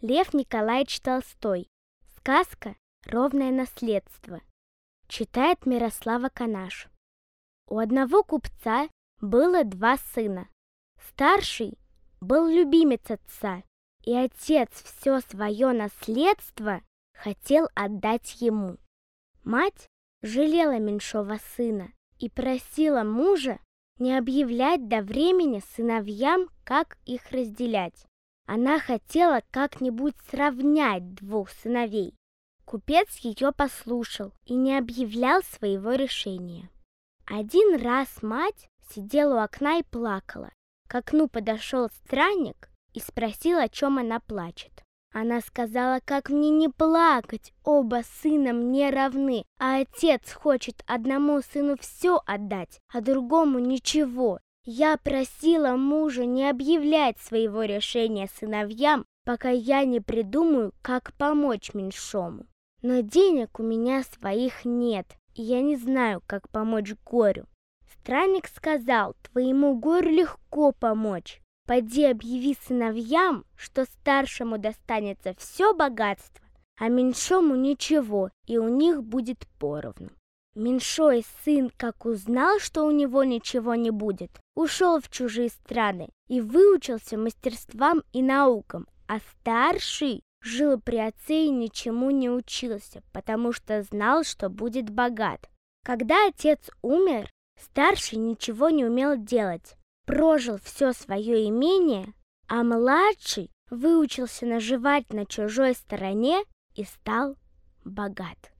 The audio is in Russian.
Лев Николаевич Толстой. Сказка «Ровное наследство». Читает Мирослава Канаш. У одного купца было два сына. Старший был любимец отца, и отец все свое наследство хотел отдать ему. Мать жалела меньшого сына и просила мужа не объявлять до времени сыновьям, как их разделять. Она хотела как-нибудь сравнять двух сыновей. Купец ее послушал и не объявлял своего решения. Один раз мать сидела у окна и плакала. К окну подошел странник и спросил, о чем она плачет. Она сказала, как мне не плакать, оба сына мне равны, а отец хочет одному сыну все отдать, а другому ничего. Я просила мужа не объявлять своего решения сыновьям, пока я не придумаю, как помочь меньшому. Но денег у меня своих нет, и я не знаю, как помочь горю. Странник сказал, твоему горю легко помочь. Пойди объяви сыновьям, что старшему достанется все богатство, а меньшому ничего, и у них будет поровну. Меньшой сын, как узнал, что у него ничего не будет, ушел в чужие страны и выучился мастерствам и наукам, а старший жил при отце и ничему не учился, потому что знал, что будет богат. Когда отец умер, старший ничего не умел делать, прожил все свое имение, а младший выучился наживать на чужой стороне и стал богат.